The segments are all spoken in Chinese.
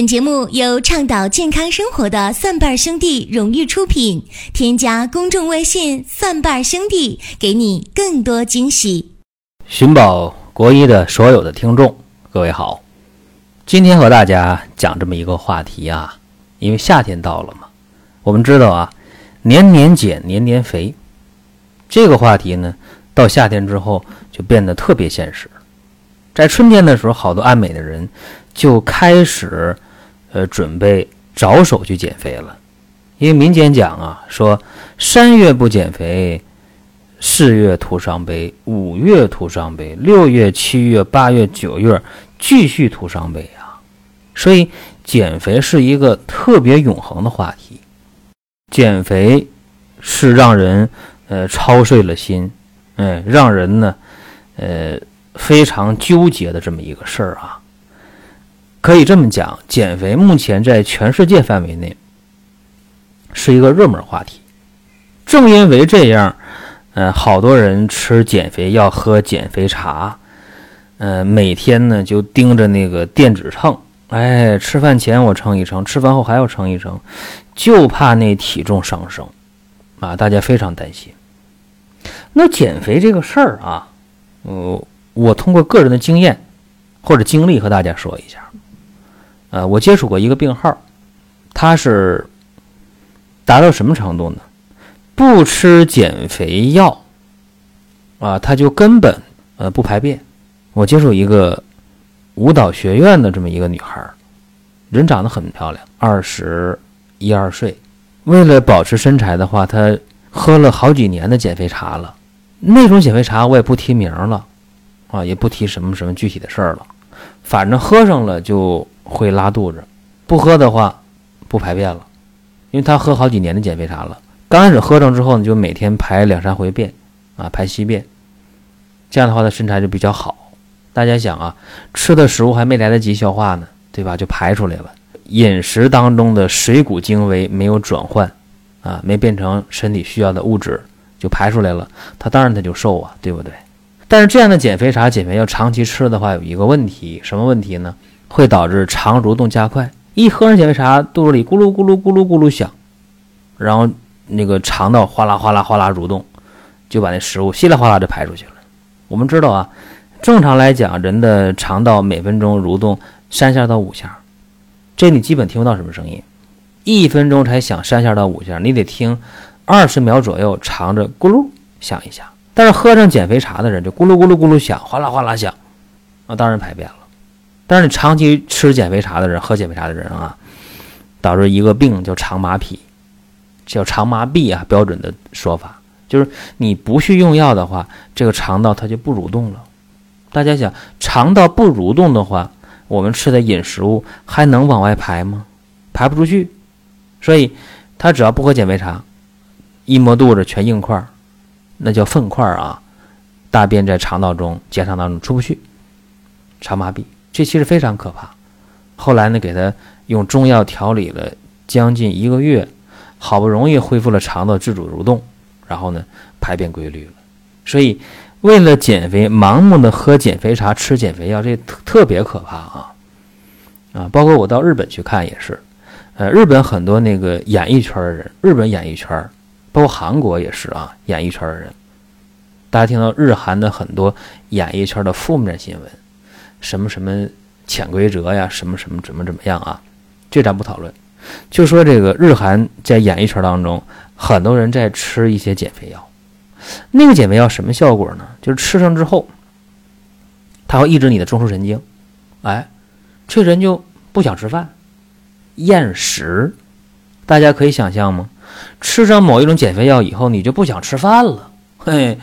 本节目由倡导健康生活的蒜瓣兄弟荣誉出品。添加公众微信“蒜瓣兄弟”，给你更多惊喜。寻宝国医的所有的听众，各位好，今天和大家讲这么一个话题啊，因为夏天到了嘛，我们知道啊，年年减，年年肥，这个话题呢，到夏天之后就变得特别现实。在春天的时候，好多爱美的人就开始。呃，准备着手去减肥了，因为民间讲啊，说三月不减肥，四月徒伤悲，五月徒伤悲，六月、七月、八月、九月继续徒伤悲啊。所以减肥是一个特别永恒的话题，减肥是让人呃操碎了心，哎，让人呢呃非常纠结的这么一个事儿啊。可以这么讲，减肥目前在全世界范围内是一个热门话题。正因为这样，呃，好多人吃减肥药、喝减肥茶，呃，每天呢就盯着那个电子秤，哎，吃饭前我称一称，吃饭后还要称一称，就怕那体重上升，啊，大家非常担心。那减肥这个事儿啊，呃，我通过个人的经验或者经历和大家说一下。呃，我接触过一个病号，他是达到什么程度呢？不吃减肥药啊，他就根本呃不排便。我接触一个舞蹈学院的这么一个女孩，人长得很漂亮，二十一二岁。为了保持身材的话，她喝了好几年的减肥茶了。那种减肥茶我也不提名了啊，也不提什么什么具体的事儿了，反正喝上了就。会拉肚子，不喝的话不排便了，因为他喝好几年的减肥茶了。刚开始喝上之后呢，就每天排两三回便，啊，排稀便，这样的话他身材就比较好。大家想啊，吃的食物还没来得及消化呢，对吧？就排出来了。饮食当中的水谷精微没有转换，啊，没变成身体需要的物质，就排出来了。他当然他就瘦啊，对不对？但是这样的减肥茶、减肥药长期吃的话，有一个问题，什么问题呢？会导致肠蠕动加快，一喝上减肥茶，肚子里咕噜咕噜咕噜咕噜响，然后那个肠道哗啦哗啦哗啦蠕动，就把那食物稀里哗啦就排出去了。我们知道啊，正常来讲，人的肠道每分钟蠕动三下到五下，这你基本听不到什么声音，一分钟才响三下到五下，你得听二十秒左右，肠子咕噜响一下。但是喝上减肥茶的人就咕噜咕噜咕噜响，哗啦哗啦响，啊，当然排便了。但是你长期吃减肥茶的人，喝减肥茶的人啊，导致一个病叫肠麻痹，叫肠麻痹啊，标准的说法就是你不去用药的话，这个肠道它就不蠕动了。大家想，肠道不蠕动的话，我们吃的饮食物还能往外排吗？排不出去。所以他只要不喝减肥茶，一摸肚子全硬块，那叫粪块啊，大便在肠道中、结肠当中出不去，肠麻痹。这其实非常可怕。后来呢，给他用中药调理了将近一个月，好不容易恢复了肠道自主蠕动，然后呢，排便规律了。所以，为了减肥，盲目的喝减肥茶、吃减肥药，这特特别可怕啊！啊，包括我到日本去看也是，呃，日本很多那个演艺圈的人，日本演艺圈，包括韩国也是啊，演艺圈的人，大家听到日韩的很多演艺圈的负面新闻。什么什么潜规则呀？什么什么怎么怎么样啊？这咱不讨论，就说这个日韩在演艺圈当中，很多人在吃一些减肥药。那个减肥药什么效果呢？就是吃上之后，它会抑制你的中枢神经，哎，这人就不想吃饭，厌食。大家可以想象吗？吃上某一种减肥药以后，你就不想吃饭了。嘿，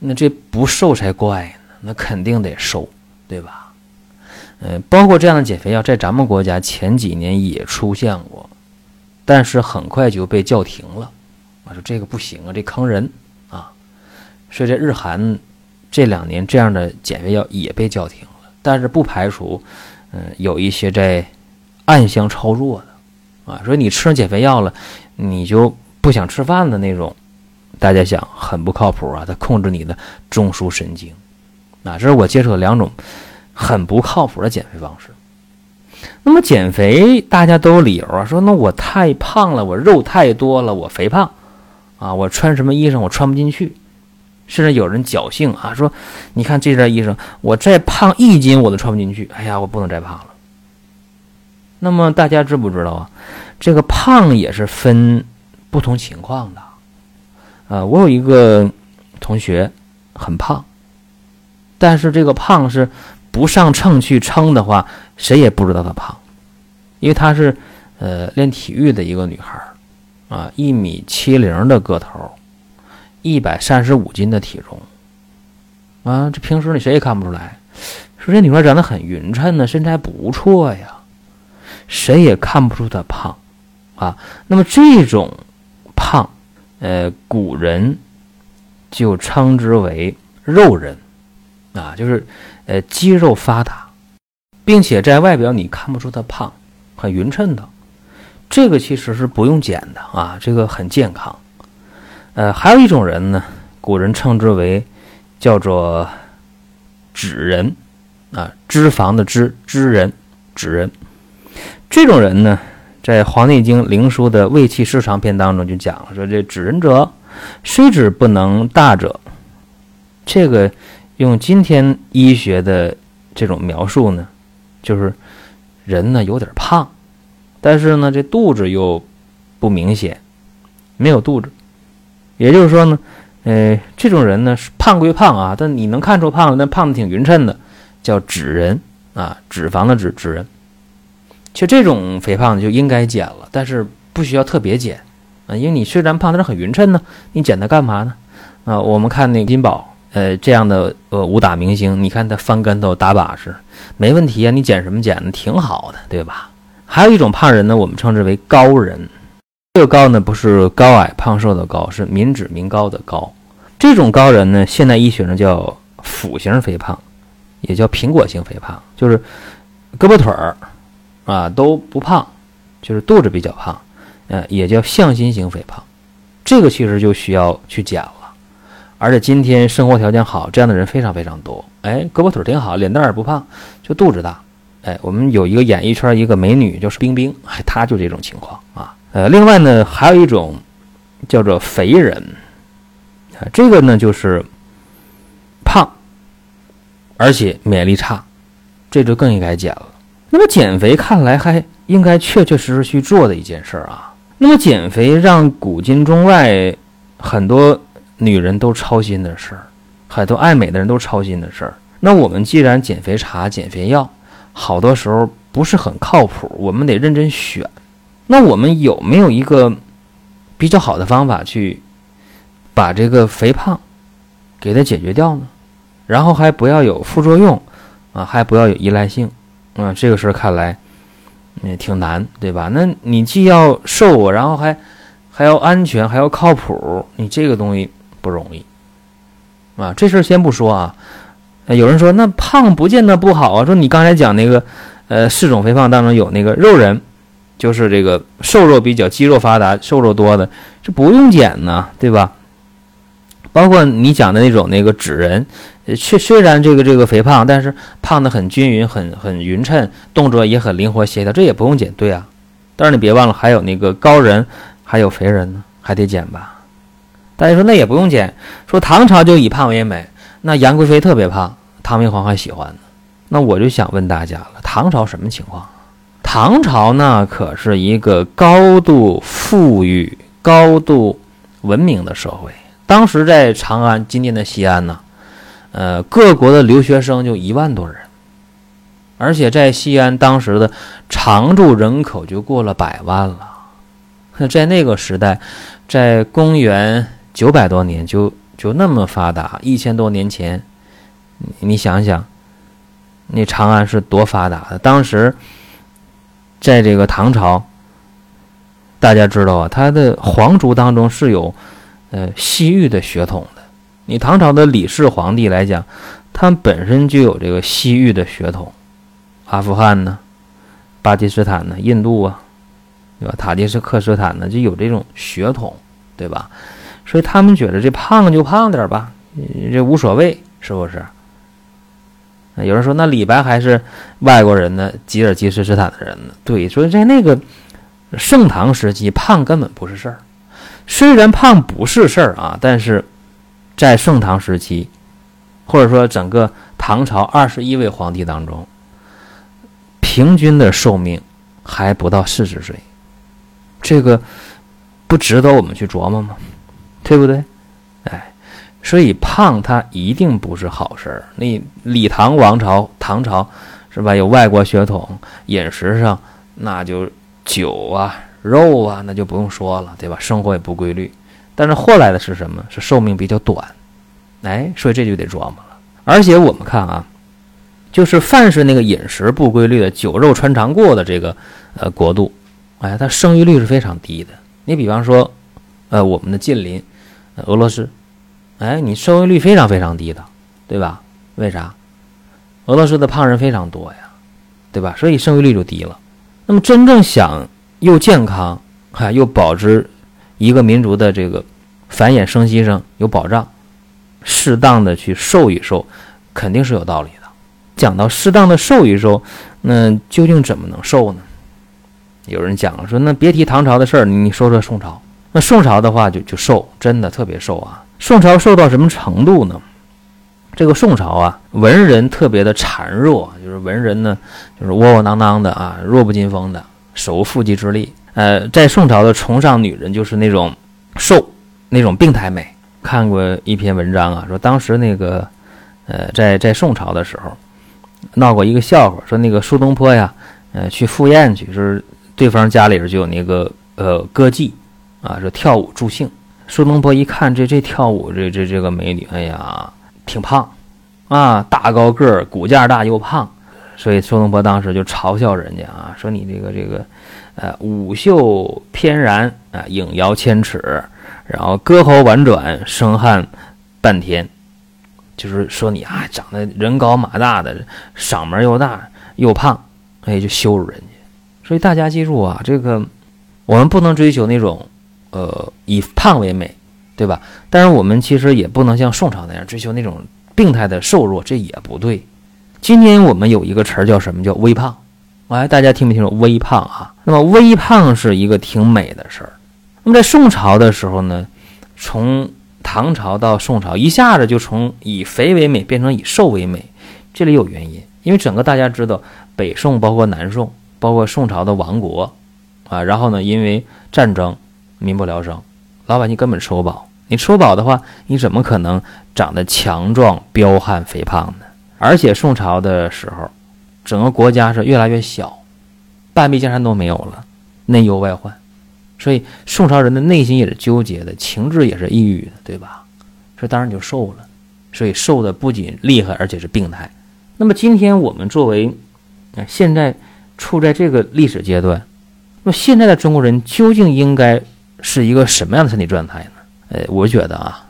那这不瘦才怪呢，那肯定得瘦，对吧？嗯，包括这样的减肥药，在咱们国家前几年也出现过，但是很快就被叫停了。我说这个不行啊，这坑人啊！所以在日韩这两年，这样的减肥药也被叫停了。但是不排除，嗯，有一些在暗箱操作的啊。说你吃上减肥药了，你就不想吃饭的那种，大家想很不靠谱啊！它控制你的中枢神经啊，这是我接触的两种。很不靠谱的减肥方式。那么减肥大家都有理由啊，说那我太胖了，我肉太多了，我肥胖啊，我穿什么衣裳我穿不进去。甚至有人侥幸啊，说你看这件衣裳，我再胖一斤我都穿不进去。哎呀，我不能再胖了。那么大家知不知道啊？这个胖也是分不同情况的。啊，我有一个同学很胖，但是这个胖是不上秤去称的话，谁也不知道她胖，因为她是呃练体育的一个女孩啊，一米七零的个头。一百三十五斤的体重，啊，这平时你谁也看不出来。说这女孩长得很匀称呢，身材不错呀，谁也看不出她胖，啊。那么这种胖，呃，古人就称之为肉人，啊，就是呃肌肉发达，并且在外表你看不出他胖，很匀称的。这个其实是不用减的啊，这个很健康。呃，还有一种人呢，古人称之为叫做脂人啊，脂肪的脂，脂人，脂人。这种人呢，在《黄帝内经·灵枢》的胃气失常篇当中就讲了，说这脂人者，虽脂不能大者。这个用今天医学的这种描述呢，就是人呢有点胖，但是呢这肚子又不明显，没有肚子。也就是说呢，呃，这种人呢是胖归胖啊，但你能看出胖了，但胖的挺匀称的，叫脂人啊，脂肪的脂脂人。其实这种肥胖就应该减了，但是不需要特别减啊，因为你虽然胖，但是很匀称呢，你减它干嘛呢？啊，我们看那个金宝，呃，这样的呃武打明星，你看他翻跟头打把式，没问题啊，你减什么减呢？挺好的，对吧？还有一种胖人呢，我们称之为高人。这个高呢，不是高矮胖瘦的高，是民脂民膏的高。这种高人呢，现代医学上叫腹型肥胖，也叫苹果型肥胖，就是胳膊腿儿啊都不胖，就是肚子比较胖，呃，也叫向心型肥胖。这个其实就需要去减了。而且今天生活条件好，这样的人非常非常多。哎，胳膊腿挺好，脸蛋儿不胖，就肚子大。哎，我们有一个演艺圈一个美女，就是冰冰，哎，她就这种情况啊。呃，另外呢，还有一种叫做肥人，啊，这个呢就是胖，而且免疫力差，这就更应该减了。那么减肥看来还应该确确实实去做的一件事儿啊。那么减肥让古今中外很多女人都操心的事儿，很多爱美的人都操心的事儿。那我们既然减肥茶、减肥药，好多时候不是很靠谱，我们得认真选。那我们有没有一个比较好的方法去把这个肥胖给它解决掉呢？然后还不要有副作用啊，还不要有依赖性啊，这个事儿看来也挺难，对吧？那你既要瘦，然后还还要安全，还要靠谱，你这个东西不容易啊。这事先不说啊，有人说那胖不见得不好啊，说你刚才讲那个呃四种肥胖当中有那个肉人。就是这个瘦肉比较肌肉发达、瘦肉多的，这不用减呢，对吧？包括你讲的那种那个纸人，虽虽然这个这个肥胖，但是胖的很均匀、很很匀称，动作也很灵活协调，这也不用减，对啊。但是你别忘了，还有那个高人，还有肥人呢，还得减吧？大家说那也不用减，说唐朝就以胖为美，那杨贵妃特别胖，唐明皇还喜欢呢。那我就想问大家了，唐朝什么情况？唐朝呢，可是一个高度富裕、高度文明的社会。当时在长安（今天的西安）呢，呃，各国的留学生就一万多人，而且在西安当时的常住人口就过了百万了。在那个时代，在公元九百多年就就那么发达，一千多年前，你想想，那长安是多发达的？当时。在这个唐朝，大家知道啊，他的皇族当中是有，呃，西域的血统的。你唐朝的李氏皇帝来讲，他本身就有这个西域的血统，阿富汗呢，巴基斯坦呢，印度啊，对吧？塔吉克斯坦呢，就有这种血统，对吧？所以他们觉得这胖就胖点吧，这无所谓，是不是？有人说那李白还是外国人呢，吉尔吉斯斯坦的人呢？对，所以在那个盛唐时期，胖根本不是事儿。虽然胖不是事儿啊，但是在盛唐时期，或者说整个唐朝二十一位皇帝当中，平均的寿命还不到四十岁，这个不值得我们去琢磨吗？对不对？哎，所以胖它一定不是好事儿。那李唐王朝，唐朝是吧？有外国血统，饮食上那就酒啊。肉啊，那就不用说了，对吧？生活也不规律，但是后来的是什么？是寿命比较短，哎，所以这就得琢磨了。而且我们看啊，就是凡是那个饮食不规律的、酒肉穿肠过的这个呃国度，哎，它生育率是非常低的。你比方说，呃，我们的近邻俄罗斯，哎，你生育率非常非常低的，对吧？为啥？俄罗斯的胖人非常多呀，对吧？所以生育率就低了。那么真正想又健康，哈，又保持一个民族的这个繁衍生息上有保障，适当的去瘦一瘦，肯定是有道理的。讲到适当的瘦一瘦，那究竟怎么能瘦呢？有人讲了说，那别提唐朝的事儿，你说说宋朝。那宋朝的话就就瘦，真的特别瘦啊。宋朝瘦到什么程度呢？这个宋朝啊，文人特别的孱弱，就是文人呢，就是窝窝囊囊的啊，弱不禁风的。手无缚鸡之力，呃，在宋朝的崇尚女人就是那种瘦，那种病态美。看过一篇文章啊，说当时那个，呃，在在宋朝的时候，闹过一个笑话，说那个苏东坡呀，呃，去赴宴去，就是对方家里边就有那个呃歌妓，啊，说跳舞助兴。苏东坡一看这这跳舞这这这个美女，哎呀，挺胖，啊，大高个儿，骨架大又胖。所以苏东坡当时就嘲笑人家啊，说你这个这个，呃，舞袖翩然啊，影摇千尺，然后歌喉婉转，声撼半天，就是说你啊，长得人高马大的，嗓门又大又胖，哎，就羞辱人家。所以大家记住啊，这个我们不能追求那种，呃，以胖为美，对吧？但是我们其实也不能像宋朝那样追求那种病态的瘦弱，这也不对。今天我们有一个词儿叫什么？叫微胖。哎，大家听没听说微胖啊？那么微胖是一个挺美的事儿。那么在宋朝的时候呢，从唐朝到宋朝，一下子就从以肥为美变成以瘦为美，这里有原因。因为整个大家知道，北宋包括南宋，包括宋朝的亡国啊，然后呢，因为战争，民不聊生，老百姓根本吃不饱。你吃不饱的话，你怎么可能长得强壮、彪悍、肥胖呢？而且宋朝的时候，整个国家是越来越小，半壁江山都没有了，内忧外患，所以宋朝人的内心也是纠结的，情志也是抑郁的，对吧？所以当然就瘦了，所以瘦的不仅厉害，而且是病态。那么今天我们作为啊现在处在这个历史阶段，那么现在的中国人究竟应该是一个什么样的身体状态呢？呃，我觉得啊，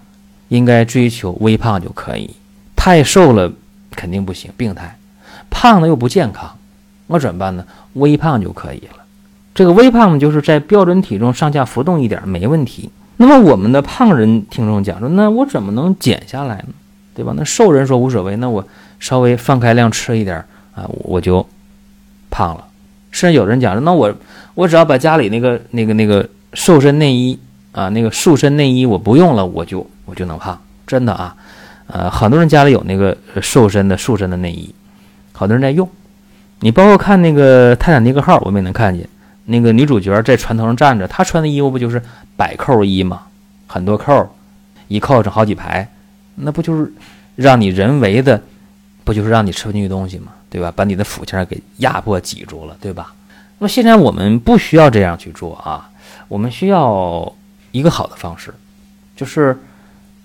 应该追求微胖就可以，太瘦了。肯定不行，病态，胖了又不健康，我怎么办呢？微胖就可以了。这个微胖呢，就是在标准体重上下浮动一点没问题。那么我们的胖人听众讲说，那我怎么能减下来呢？对吧？那瘦人说无所谓，那我稍微放开量吃一点啊，我就胖了。甚至有人讲说，那我我只要把家里那个那个那个瘦身内衣啊，那个塑身内衣我不用了，我就我就能胖，真的啊。呃，很多人家里有那个瘦身的塑身的内衣，好多人在用。你包括看那个《泰坦尼克号》，我们也能看见那个女主角在船头上站着，她穿的衣服不就是百扣衣吗？很多扣，一扣整好几排，那不就是让你人为的，不就是让你吃不进去东西吗？对吧？把你的腹腔给压迫挤住了，对吧？那么现在我们不需要这样去做啊，我们需要一个好的方式，就是。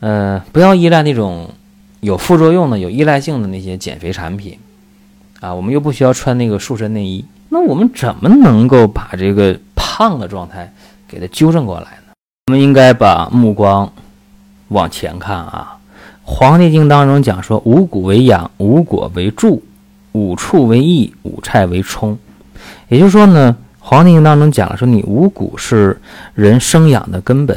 呃，不要依赖那种有副作用的、有依赖性的那些减肥产品啊。我们又不需要穿那个塑身内衣，那我们怎么能够把这个胖的状态给它纠正过来呢？我们应该把目光往前看啊。《黄帝经》当中讲说：“五谷为养，五果为助，五畜为益，五菜为充。”也就是说呢，《黄帝经》当中讲了说，你五谷是人生养的根本。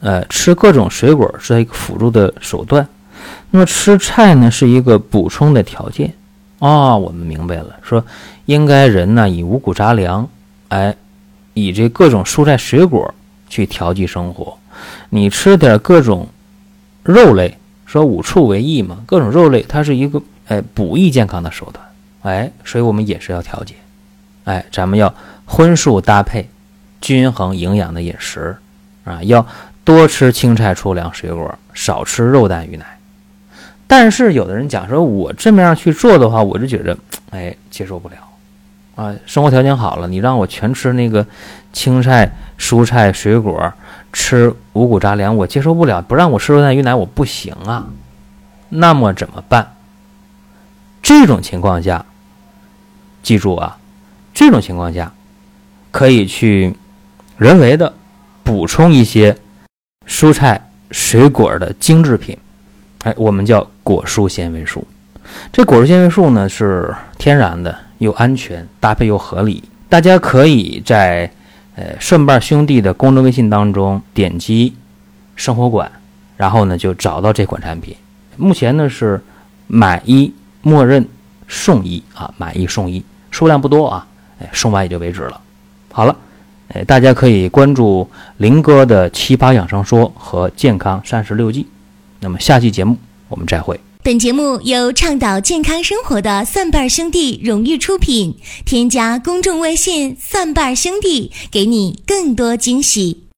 呃，吃各种水果是一个辅助的手段，那么吃菜呢是一个补充的条件，哦，我们明白了，说应该人呢以五谷杂粮，哎，以这各种蔬菜水果去调剂生活。你吃点各种肉类，说五畜为益嘛，各种肉类它是一个哎补益健康的手段，哎，所以我们也是要调节，哎，咱们要荤素搭配，均衡营养的饮食啊，要多吃青菜、粗粮、水果，少吃肉蛋鱼奶。但是有的人讲说，我这么样去做的话，我就觉得哎接受不了啊，生活条件好了，你让我全吃那个青菜、蔬菜、水果。吃五谷杂粮我接受不了，不让我吃肉蛋鱼奶我不行啊，那么怎么办？这种情况下，记住啊，这种情况下可以去人为的补充一些蔬菜水果的精制品，哎，我们叫果蔬纤维素。这果蔬纤维素呢是天然的，又安全，搭配又合理，大家可以在。呃，顺瓣兄弟的公众微信当中点击生活馆，然后呢就找到这款产品。目前呢是买一默认送一啊，买一送一，数量不多啊，哎，送完也就为止了。好了，哎，大家可以关注林哥的奇葩养生说和健康三十六计。那么下期节目我们再会。本节目由倡导健康生活的蒜瓣兄弟荣誉出品。添加公众微信“蒜瓣兄弟”，给你更多惊喜。